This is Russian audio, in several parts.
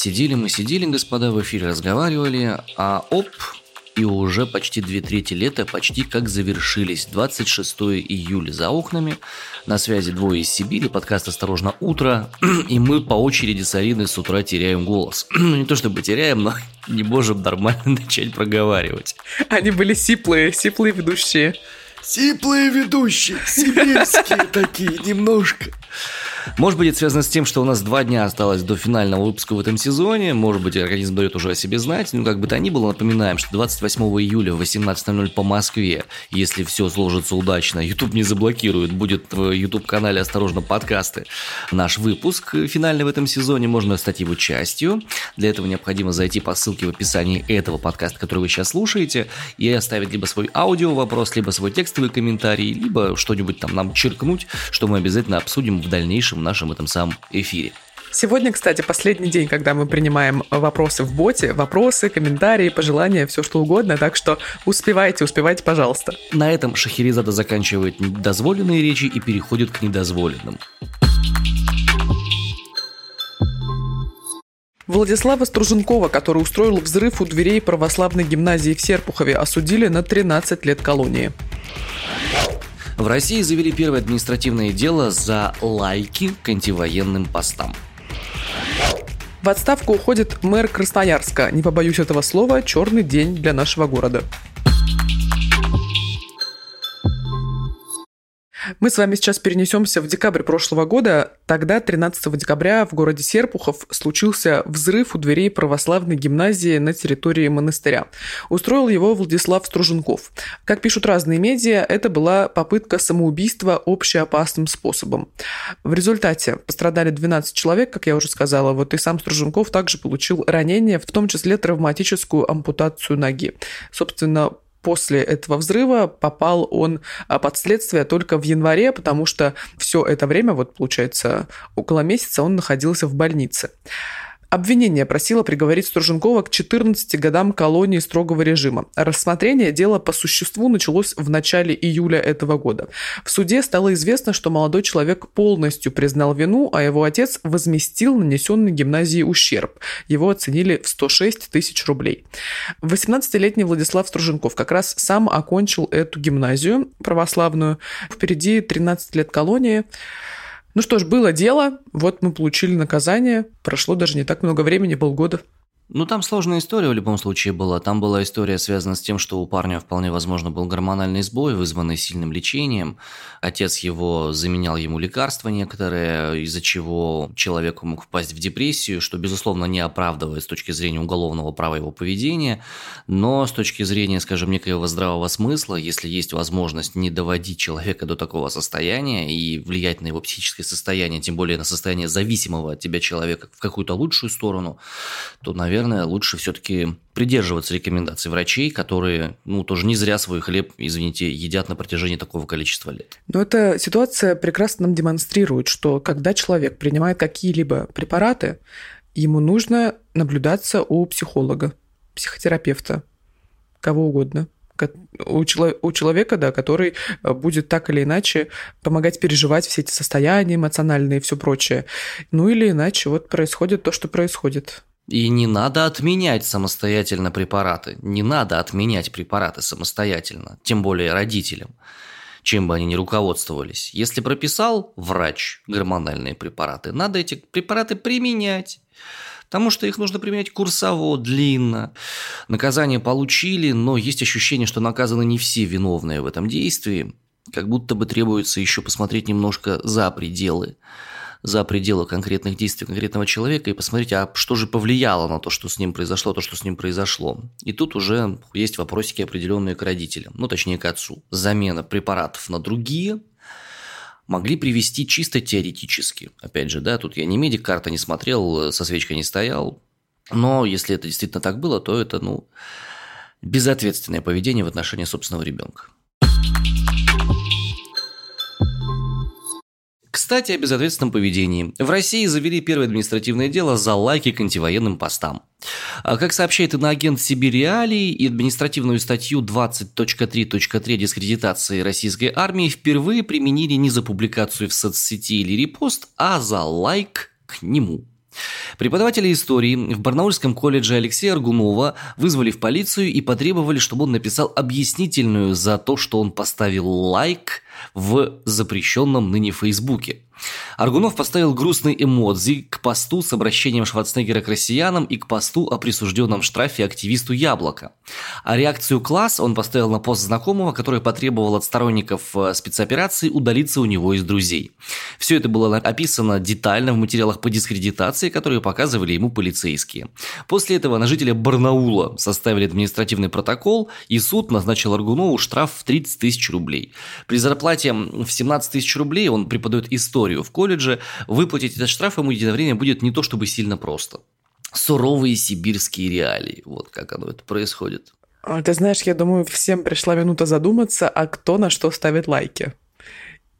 Сидели мы, сидели, господа, в эфире разговаривали, а оп, и уже почти две трети лета почти как завершились. 26 июля за окнами. На связи двое из Сибири, подкаст «Осторожно, утро». И мы по очереди с Ариной с утра теряем голос. Ну, не то чтобы теряем, но не можем нормально начать проговаривать. Они были сиплые, сиплые ведущие. Сиплые ведущие, сибирские такие, немножко. Может быть, это связано с тем, что у нас два дня осталось до финального выпуска в этом сезоне. Может быть, организм дает уже о себе знать. Ну, как бы то ни было, напоминаем, что 28 июля в 18.00 по Москве, если все сложится удачно, YouTube не заблокирует, будет в YouTube-канале «Осторожно, подкасты» наш выпуск финальный в этом сезоне. Можно стать его частью. Для этого необходимо зайти по ссылке в описании этого подкаста, который вы сейчас слушаете, и оставить либо свой аудио вопрос, либо свой текстовый комментарий, либо что-нибудь там нам черкнуть, что мы обязательно обсудим в дальнейшем в нашем этом самом эфире. Сегодня, кстати, последний день, когда мы принимаем вопросы в боте. Вопросы, комментарии, пожелания, все что угодно. Так что успевайте, успевайте, пожалуйста. На этом Шахерезада заканчивает дозволенные речи и переходит к недозволенным. Владислава Струженкова, который устроил взрыв у дверей православной гимназии в Серпухове, осудили на 13 лет колонии. В России завели первое административное дело за лайки к антивоенным постам. В отставку уходит мэр Красноярска. Не побоюсь этого слова, черный день для нашего города. Мы с вами сейчас перенесемся в декабрь прошлого года. Тогда, 13 декабря, в городе Серпухов случился взрыв у дверей православной гимназии на территории монастыря. Устроил его Владислав Струженков. Как пишут разные медиа, это была попытка самоубийства общеопасным способом. В результате пострадали 12 человек, как я уже сказала. Вот и сам Струженков также получил ранение, в том числе травматическую ампутацию ноги. Собственно, после этого взрыва попал он а, под следствие только в январе, потому что все это время, вот получается около месяца, он находился в больнице. Обвинение просило приговорить Струженкова к 14 годам колонии строгого режима. Рассмотрение дела по существу началось в начале июля этого года. В суде стало известно, что молодой человек полностью признал вину, а его отец возместил нанесенный гимназии ущерб. Его оценили в 106 тысяч рублей. 18-летний Владислав Струженков как раз сам окончил эту гимназию православную. Впереди 13 лет колонии. Ну что ж, было дело, вот мы получили наказание, прошло даже не так много времени, полгода. Ну, там сложная история в любом случае была. Там была история, связана с тем, что у парня вполне возможно был гормональный сбой, вызванный сильным лечением. Отец его заменял ему лекарства некоторые, из-за чего человек мог впасть в депрессию, что, безусловно, не оправдывает с точки зрения уголовного права его поведения. Но с точки зрения, скажем, некоего здравого смысла, если есть возможность не доводить человека до такого состояния и влиять на его психическое состояние, тем более на состояние зависимого от тебя человека в какую-то лучшую сторону, то, наверное, наверное, лучше все-таки придерживаться рекомендаций врачей, которые, ну, тоже не зря свой хлеб, извините, едят на протяжении такого количества лет. Но эта ситуация прекрасно нам демонстрирует, что когда человек принимает какие-либо препараты, ему нужно наблюдаться у психолога, психотерапевта, кого угодно у, у человека, да, который будет так или иначе помогать переживать все эти состояния эмоциональные и все прочее. Ну или иначе вот происходит то, что происходит. И не надо отменять самостоятельно препараты. Не надо отменять препараты самостоятельно, тем более родителям, чем бы они ни руководствовались. Если прописал врач гормональные препараты, надо эти препараты применять. Потому что их нужно применять курсово, длинно. Наказание получили, но есть ощущение, что наказаны не все виновные в этом действии. Как будто бы требуется еще посмотреть немножко за пределы за пределы конкретных действий конкретного человека и посмотреть, а что же повлияло на то, что с ним произошло, то, что с ним произошло. И тут уже есть вопросики определенные к родителям, ну точнее к отцу. Замена препаратов на другие могли привести чисто теоретически. Опять же, да, тут я не медик, карта не смотрел, со свечкой не стоял. Но если это действительно так было, то это, ну, безответственное поведение в отношении собственного ребенка. Кстати, о безответственном поведении. В России завели первое административное дело за лайки к антивоенным постам. А как сообщает иноагент Сибириалии и административную статью 20.3.3 дискредитации российской армии впервые применили не за публикацию в соцсети или репост, а за лайк к нему. Преподавателя истории в Барнаульском колледже Алексея Аргунова вызвали в полицию и потребовали, чтобы он написал объяснительную за то, что он поставил лайк в запрещенном ныне Фейсбуке. Аргунов поставил грустный эмодзи к посту с обращением Шварценеггера к россиянам и к посту о присужденном штрафе активисту Яблоко. А реакцию класс он поставил на пост знакомого, который потребовал от сторонников э, спецоперации удалиться у него из друзей. Все это было описано детально в материалах по дискредитации, которые показывали ему полицейские. После этого на жителя Барнаула составили административный протокол, и суд назначил Аргунову штраф в 30 тысяч рублей. При зарплате в 17 тысяч рублей он преподает историю в колледже, выплатить этот штраф ему единовременно будет не то чтобы сильно просто. Суровые сибирские реалии, вот как оно это происходит. А, ты знаешь, я думаю, всем пришла минута задуматься, а кто на что ставит лайки.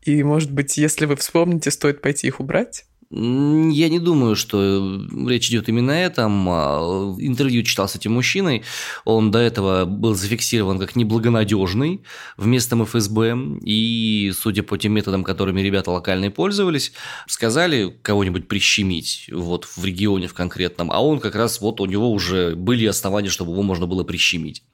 И, может быть, если вы вспомните, стоит пойти их убрать? Я не думаю, что речь идет именно о этом. А, интервью читал с этим мужчиной. Он до этого был зафиксирован как неблагонадежный в местном ФСБ. И, судя по тем методам, которыми ребята локальные пользовались, сказали кого-нибудь прищемить вот в регионе в конкретном. А он как раз, вот у него уже были основания, чтобы его можно было прищемить.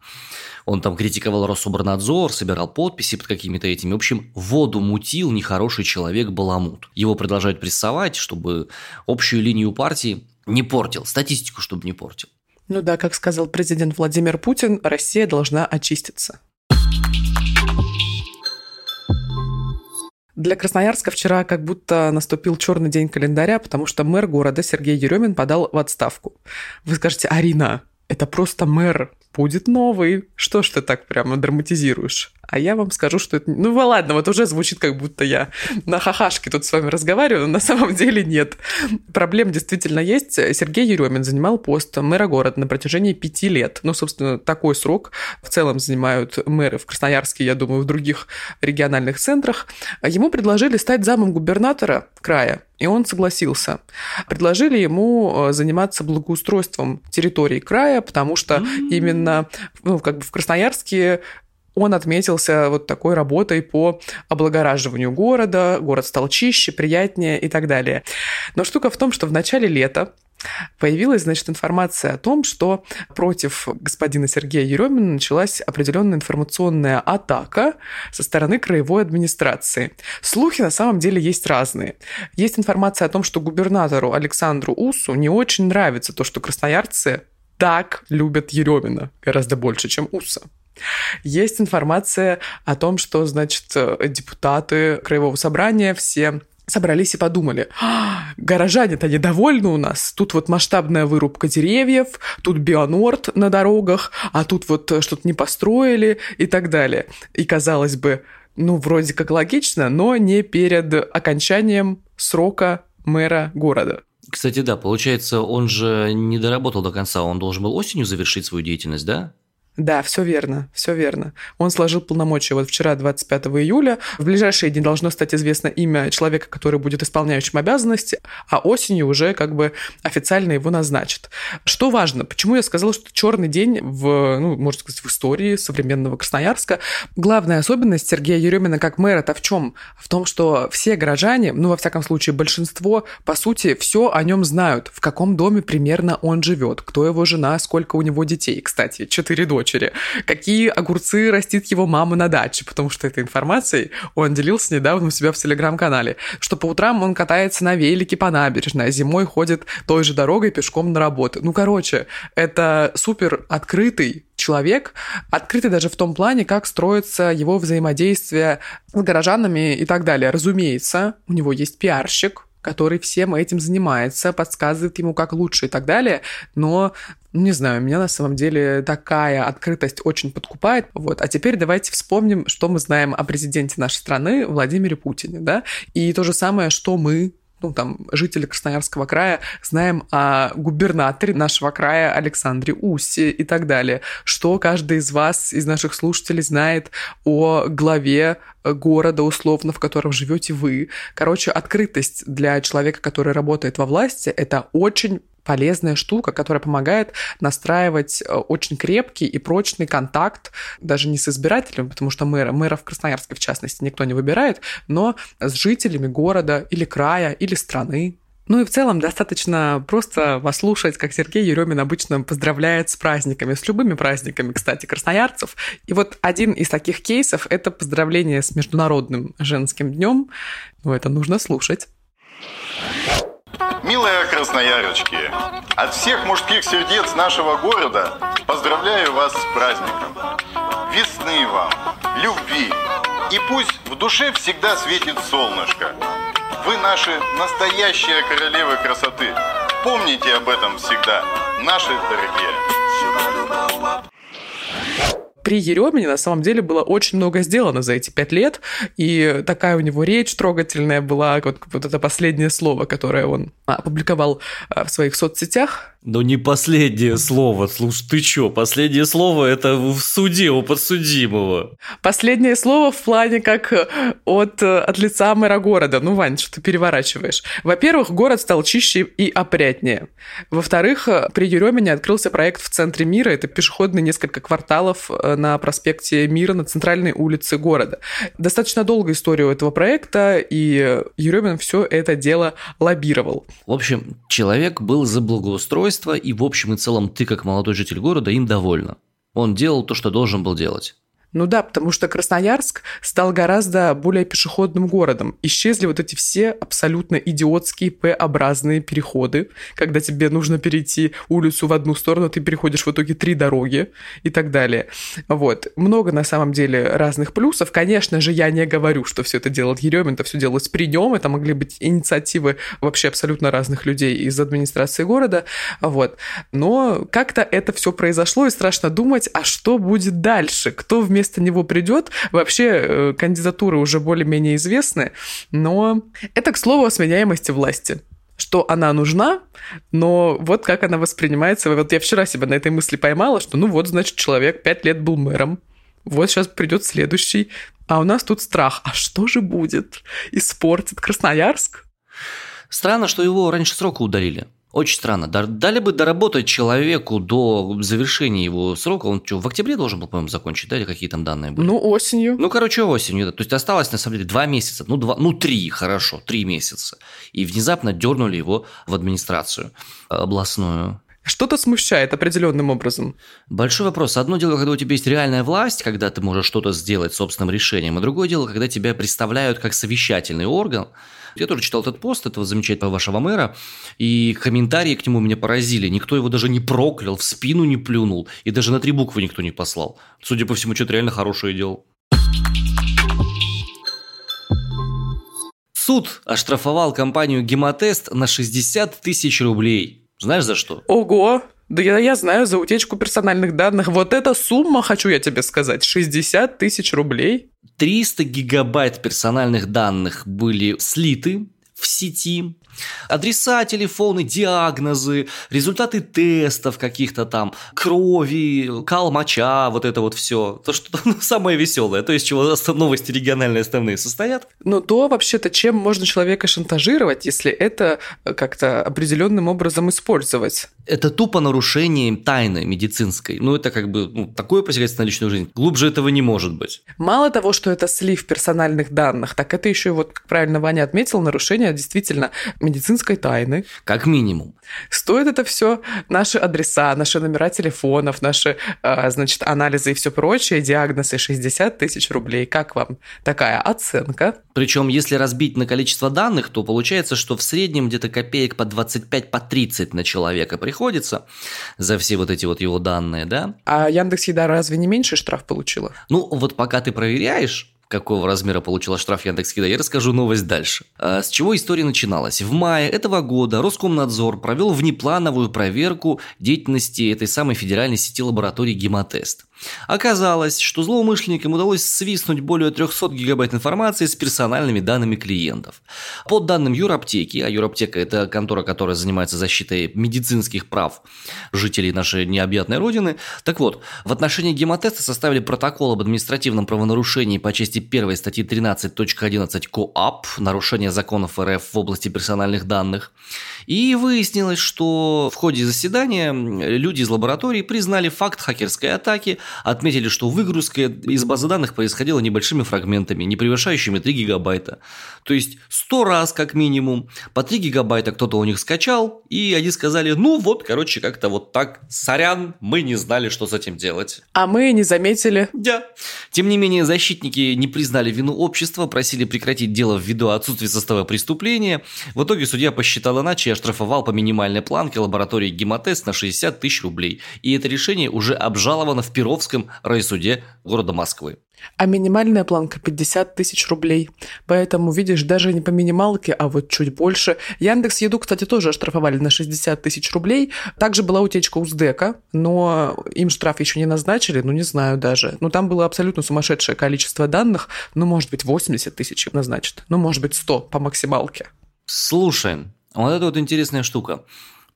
Он там критиковал Рособорнадзор, собирал подписи под какими-то этими. В общем, воду мутил нехороший человек Баламут. Его продолжают прессовать, чтобы общую линию партии не портил, статистику чтобы не портил. Ну да, как сказал президент Владимир Путин, Россия должна очиститься. Для Красноярска вчера как будто наступил черный день календаря, потому что мэр города Сергей Еремин подал в отставку. Вы скажете, Арина, это просто мэр будет новый. Что ж ты так прямо драматизируешь? А я вам скажу, что это... Ну, ладно, вот уже звучит, как будто я на хахашке тут с вами разговариваю, но на самом деле нет. Проблем действительно есть. Сергей Еремин занимал пост мэра города на протяжении пяти лет. Ну, собственно, такой срок в целом занимают мэры в Красноярске, я думаю, в других региональных центрах. Ему предложили стать замом губернатора края, и он согласился. Предложили ему э, заниматься благоустройством территории края, потому что mm-hmm. именно ну, как бы в Красноярске он отметился вот такой работой по облагораживанию города, город стал чище, приятнее и так далее. Но штука в том, что в начале лета появилась, значит, информация о том, что против господина Сергея Еремина началась определенная информационная атака со стороны краевой администрации. Слухи на самом деле есть разные. Есть информация о том, что губернатору Александру Усу не очень нравится то, что красноярцы так любят Еремина гораздо больше, чем Уса. Есть информация о том, что, значит, депутаты Краевого собрания все собрались и подумали, а, горожане-то недовольны у нас, тут вот масштабная вырубка деревьев, тут бионорд на дорогах, а тут вот что-то не построили и так далее. И казалось бы, ну, вроде как логично, но не перед окончанием срока мэра города. Кстати, да, получается, он же не доработал до конца, он должен был осенью завершить свою деятельность, да? Да, все верно, все верно. Он сложил полномочия вот вчера, 25 июля. В ближайшие дни должно стать известно имя человека, который будет исполняющим обязанности, а осенью уже как бы официально его назначат. Что важно, почему я сказала, что черный день в, ну, можно сказать, в истории современного Красноярска. Главная особенность Сергея Еремина как мэра-то в чем? В том, что все горожане, ну, во всяком случае, большинство, по сути, все о нем знают, в каком доме примерно он живет, кто его жена, сколько у него детей. Кстати, четыре дочери дочери, какие огурцы растит его мама на даче, потому что этой информацией он делился недавно у себя в телеграм-канале, что по утрам он катается на велике по набережной, а зимой ходит той же дорогой пешком на работу. Ну, короче, это супер открытый человек, открытый даже в том плане, как строится его взаимодействие с горожанами и так далее. Разумеется, у него есть пиарщик, который всем этим занимается, подсказывает ему, как лучше и так далее. Но, не знаю, меня на самом деле такая открытость очень подкупает. Вот. А теперь давайте вспомним, что мы знаем о президенте нашей страны Владимире Путине, да, и то же самое, что мы ну, там, жители Красноярского края, знаем о губернаторе нашего края Александре Усе и так далее. Что каждый из вас, из наших слушателей, знает о главе города, условно, в котором живете вы. Короче, открытость для человека, который работает во власти, это очень полезная штука, которая помогает настраивать э, очень крепкий и прочный контакт даже не с избирателем, потому что мэра, мэра в Красноярске, в частности, никто не выбирает, но с жителями города или края, или страны. Ну и в целом достаточно просто послушать, как Сергей Еремин обычно поздравляет с праздниками, с любыми праздниками, кстати, красноярцев. И вот один из таких кейсов – это поздравление с Международным женским днем. Ну, это нужно слушать. Милые красноярочки, от всех мужских сердец нашего города поздравляю вас с праздником. Весны вам, любви, и пусть в душе всегда светит солнышко. Вы наши настоящие королевы красоты. Помните об этом всегда, наши дорогие при Еремине на самом деле было очень много сделано за эти пять лет, и такая у него речь трогательная была, вот, вот это последнее слово, которое он опубликовал а, в своих соцсетях, но не последнее слово. Слушай, ты чё? Последнее слово это в суде у подсудимого. Последнее слово в плане как э, от, э, от лица мэра города. Ну, Вань, что ты переворачиваешь? Во-первых, город стал чище и опрятнее. Во-вторых, э, при Еремине открылся проект в центре мира. Это пешеходные несколько кварталов на проспекте Мира на центральной улице города. Достаточно долгая история у этого проекта, и Еремин все это дело лоббировал. В общем, человек был за благоустройство устройство, и в общем и целом ты, как молодой житель города, им довольна. Он делал то, что должен был делать. Ну да, потому что Красноярск стал гораздо более пешеходным городом. Исчезли вот эти все абсолютно идиотские П-образные переходы, когда тебе нужно перейти улицу в одну сторону, ты переходишь в итоге три дороги и так далее. Вот. Много на самом деле разных плюсов. Конечно же, я не говорю, что все это делает Еремин, это все делалось при нем, это могли быть инициативы вообще абсолютно разных людей из администрации города. Вот. Но как-то это все произошло, и страшно думать, а что будет дальше? Кто вместо вместо него придет. Вообще э, кандидатуры уже более-менее известны, но это, к слову, о сменяемости власти что она нужна, но вот как она воспринимается. Вот я вчера себя на этой мысли поймала, что ну вот, значит, человек пять лет был мэром, вот сейчас придет следующий, а у нас тут страх. А что же будет? Испортит Красноярск? Странно, что его раньше срока удалили. Очень странно. Дали бы доработать человеку до завершения его срока. Он что, в октябре должен был, по-моему, закончить, да, или какие там данные были? Ну, осенью. Ну, короче, осенью. Да. То есть осталось, на самом деле, два месяца. Ну, два, ну, три, хорошо, три месяца. И внезапно дернули его в администрацию областную. Что-то смущает определенным образом. Большой вопрос. Одно дело, когда у тебя есть реальная власть, когда ты можешь что-то сделать собственным решением, а другое дело, когда тебя представляют как совещательный орган, я тоже читал этот пост этого замечательного вашего мэра, и комментарии к нему меня поразили. Никто его даже не проклял, в спину не плюнул, и даже на три буквы никто не послал. Судя по всему, что-то реально хорошее делал. Суд оштрафовал компанию «Гемотест» на 60 тысяч рублей. Знаешь за что? Ого! Да я, я знаю, за утечку персональных данных. Вот эта сумма, хочу я тебе сказать, 60 тысяч рублей. 300 гигабайт персональных данных были слиты в сети Адреса, телефоны, диагнозы, результаты тестов каких-то там, крови, кал моча, вот это вот все. То, что ну, самое веселое, то есть чего новости региональные основные состоят. Но то вообще-то чем можно человека шантажировать, если это как-то определенным образом использовать? Это тупо нарушение тайны медицинской. Ну, это как бы ну, такое посягательство на личную жизнь. Глубже этого не может быть. Мало того, что это слив персональных данных, так это еще, вот как правильно Ваня отметил, нарушение действительно медицинской тайны. Как минимум. Стоит это все наши адреса, наши номера телефонов, наши, а, значит, анализы и все прочее, диагнозы 60 тысяч рублей. Как вам такая оценка? Причем, если разбить на количество данных, то получается, что в среднем где-то копеек по 25, по 30 на человека приходится за все вот эти вот его данные, да? А Яндекс Еда разве не меньше штраф получила? Ну, вот пока ты проверяешь, какого размера получила штраф Яндекс.Еда, я расскажу новость дальше. А с чего история начиналась? В мае этого года Роскомнадзор провел внеплановую проверку деятельности этой самой федеральной сети лабораторий «Гемотест». Оказалось, что злоумышленникам удалось свистнуть более 300 гигабайт информации с персональными данными клиентов. По данным Юраптеки, а Юраптека – это контора, которая занимается защитой медицинских прав жителей нашей необъятной родины. Так вот, в отношении гемотеста составили протокол об административном правонарушении по части 1 статьи 13.11 КоАП «Нарушение законов РФ в области персональных данных». И выяснилось, что в ходе заседания люди из лаборатории признали факт хакерской атаки отметили, что выгрузка из базы данных происходила небольшими фрагментами, не превышающими 3 гигабайта. То есть 100 раз как минимум по 3 гигабайта кто-то у них скачал, и они сказали, ну вот, короче, как-то вот так, сорян, мы не знали, что с этим делать. А мы не заметили. Да. Тем не менее, защитники не признали вину общества, просили прекратить дело ввиду отсутствия состава преступления. В итоге судья посчитал иначе и оштрафовал по минимальной планке лаборатории Гемотест на 60 тысяч рублей. И это решение уже обжаловано в Перовском райсуде города Москвы. А минимальная планка 50 тысяч рублей. Поэтому, видишь, даже не по минималке, а вот чуть больше. Яндекс Еду, кстати, тоже оштрафовали на 60 тысяч рублей. Также была утечка у СДЭКа, но им штраф еще не назначили, ну не знаю даже. Ну там было абсолютно сумасшедшее количество данных. Ну, может быть, 80 тысяч назначат. Ну, может быть, 100 по максималке. Слушай, вот это вот интересная штука.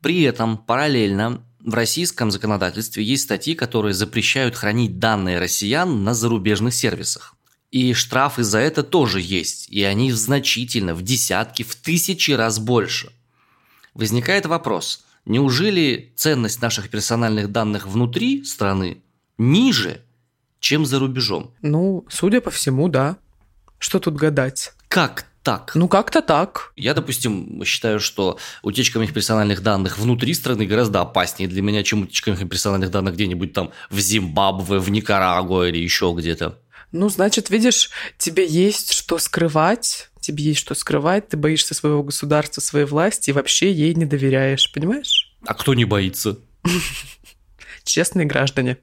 При этом параллельно в российском законодательстве есть статьи, которые запрещают хранить данные россиян на зарубежных сервисах. И штрафы за это тоже есть, и они значительно, в десятки, в тысячи раз больше. Возникает вопрос, неужели ценность наших персональных данных внутри страны ниже, чем за рубежом? Ну, судя по всему, да. Что тут гадать? Как так. Ну, как-то так. Я, допустим, считаю, что утечка моих персональных данных внутри страны гораздо опаснее для меня, чем утечка моих персональных данных где-нибудь там в Зимбабве, в Никарагуа или еще где-то. Ну, значит, видишь, тебе есть что скрывать, тебе есть что скрывать, ты боишься своего государства, своей власти и вообще ей не доверяешь, понимаешь? А кто не боится? Честные граждане.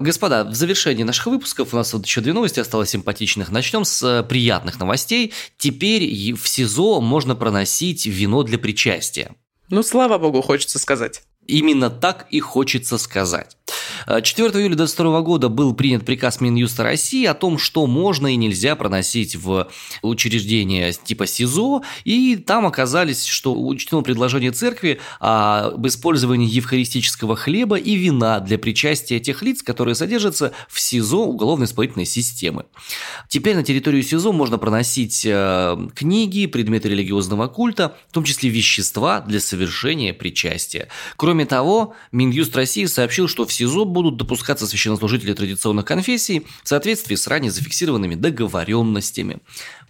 Господа, в завершении наших выпусков у нас вот еще две новости осталось симпатичных. Начнем с э, приятных новостей. Теперь в СИЗО можно проносить вино для причастия. Ну, слава богу, хочется сказать. Именно так и хочется сказать. 4 июля 2022 года был принят приказ Минюста России о том, что можно и нельзя проносить в учреждения типа СИЗО, и там оказались, что учтено предложение церкви об использовании евхаристического хлеба и вина для причастия тех лиц, которые содержатся в СИЗО уголовно-исполнительной системы. Теперь на территорию СИЗО можно проносить э, книги, предметы религиозного культа, в том числе вещества для совершения причастия. Кроме того, Минюст России сообщил, что в СИЗО будут допускаться священнослужители традиционных конфессий в соответствии с ранее зафиксированными договоренностями.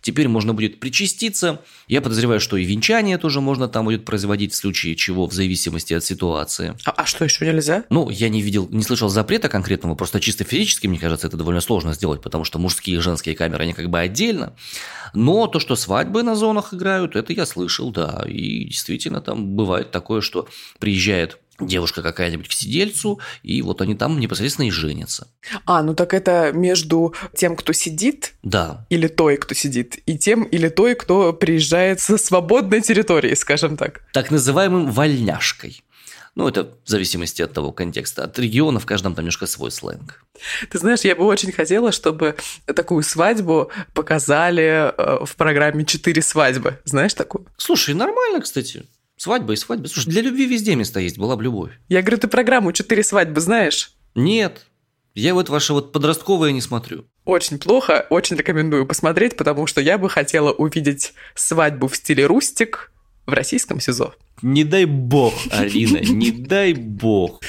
Теперь можно будет причаститься. Я подозреваю, что и венчание тоже можно там будет производить в случае чего, в зависимости от ситуации. А, а что еще нельзя? Ну, я не видел, не слышал запрета конкретного, просто чисто физически, мне кажется, это довольно сложно сделать, потому что мужские и женские камеры, они как бы отдельно. Но то, что свадьбы на зонах играют, это я слышал, да. И действительно там бывает такое, что приезжает девушка какая-нибудь к сидельцу, и вот они там непосредственно и женятся. А, ну так это между тем, кто сидит, да. или той, кто сидит, и тем или той, кто приезжает со свободной территории, скажем так. Так называемым вольняшкой. Ну, это в зависимости от того контекста. От региона в каждом там немножко свой сленг. Ты знаешь, я бы очень хотела, чтобы такую свадьбу показали э, в программе «Четыре свадьбы». Знаешь такую? Слушай, нормально, кстати. Свадьба и свадьба. Слушай, для любви везде место есть, была бы любовь. Я говорю, ты программу «Четыре свадьбы» знаешь? Нет. Я вот ваше вот подростковое не смотрю. Очень плохо, очень рекомендую посмотреть, потому что я бы хотела увидеть свадьбу в стиле рустик в российском СИЗО. Не дай бог, Алина, не дай бог.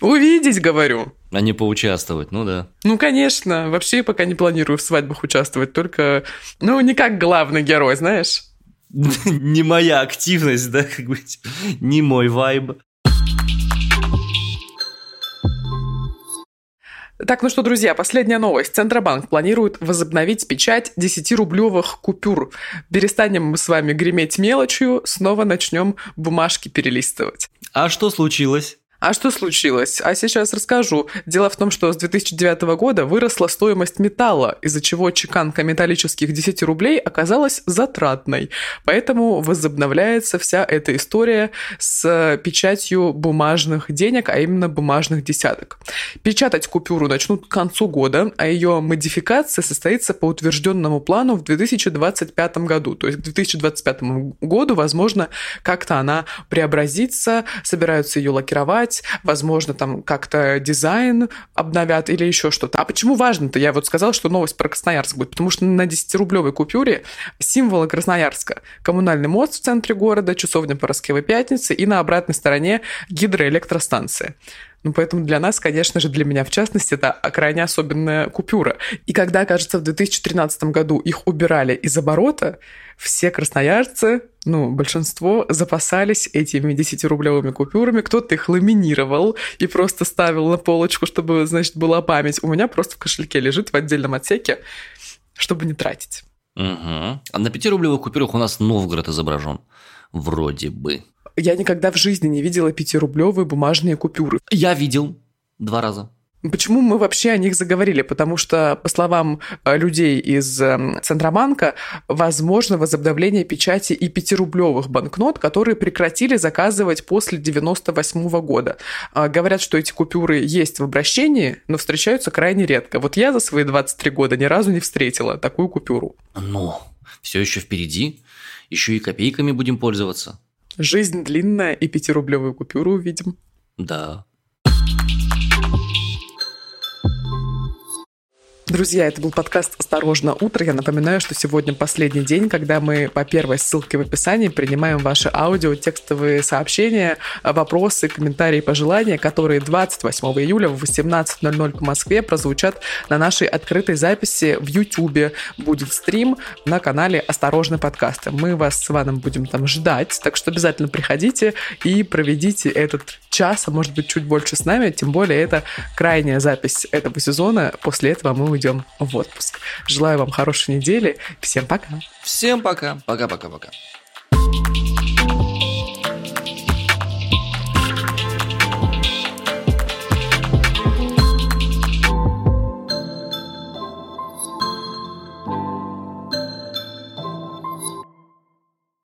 Увидеть, говорю. А не поучаствовать, ну да. Ну, конечно. Вообще пока не планирую в свадьбах участвовать, только, ну, не как главный герой, знаешь. не моя активность, да, как бы, не мой вайб. Так, ну что, друзья, последняя новость. Центробанк планирует возобновить печать 10-рублевых купюр. Перестанем мы с вами греметь мелочью, снова начнем бумажки перелистывать. А что случилось? А что случилось? А сейчас расскажу. Дело в том, что с 2009 года выросла стоимость металла, из-за чего чеканка металлических 10 рублей оказалась затратной. Поэтому возобновляется вся эта история с печатью бумажных денег, а именно бумажных десяток. Печатать купюру начнут к концу года, а ее модификация состоится по утвержденному плану в 2025 году. То есть к 2025 году, возможно, как-то она преобразится, собираются ее лакировать, переименовать, возможно, там как-то дизайн обновят или еще что-то. А почему важно-то? Я вот сказала, что новость про Красноярск будет, потому что на 10-рублевой купюре символы Красноярска. Коммунальный мост в центре города, часовня Пороскевой Пятницы и на обратной стороне гидроэлектростанция. Ну, поэтому для нас, конечно же, для меня в частности, это крайне особенная купюра. И когда, кажется, в 2013 году их убирали из оборота, все красноярцы, ну, большинство запасались этими 10-рублевыми купюрами, кто-то их ламинировал и просто ставил на полочку, чтобы, значит, была память. У меня просто в кошельке лежит в отдельном отсеке, чтобы не тратить. Угу. А на 5-рублевых купюрах у нас Новгород изображен. Вроде бы. Я никогда в жизни не видела пятирублевые бумажные купюры. Я видел два раза. Почему мы вообще о них заговорили? Потому что, по словам э, людей из эм, Центробанка, возможно возобновление печати и пятирублевых банкнот, которые прекратили заказывать после 98 года. А, говорят, что эти купюры есть в обращении, но встречаются крайне редко. Вот я за свои 23 года ни разу не встретила такую купюру. Ну, все еще впереди. Еще и копейками будем пользоваться. Жизнь длинная, и пятирублевую купюру увидим. Да. Друзья, это был подкаст «Осторожно, утро». Я напоминаю, что сегодня последний день, когда мы по первой ссылке в описании принимаем ваши аудио, текстовые сообщения, вопросы, комментарии, пожелания, которые 28 июля в 18.00 по Москве прозвучат на нашей открытой записи в YouTube. Будет стрим на канале «Осторожно, подкасты». Мы вас с Иваном будем там ждать, так что обязательно приходите и проведите этот час, а может быть чуть больше с нами, тем более это крайняя запись этого сезона. После этого мы уйдем в отпуск. Желаю вам хорошей недели. Всем пока. Всем пока. Пока-пока-пока.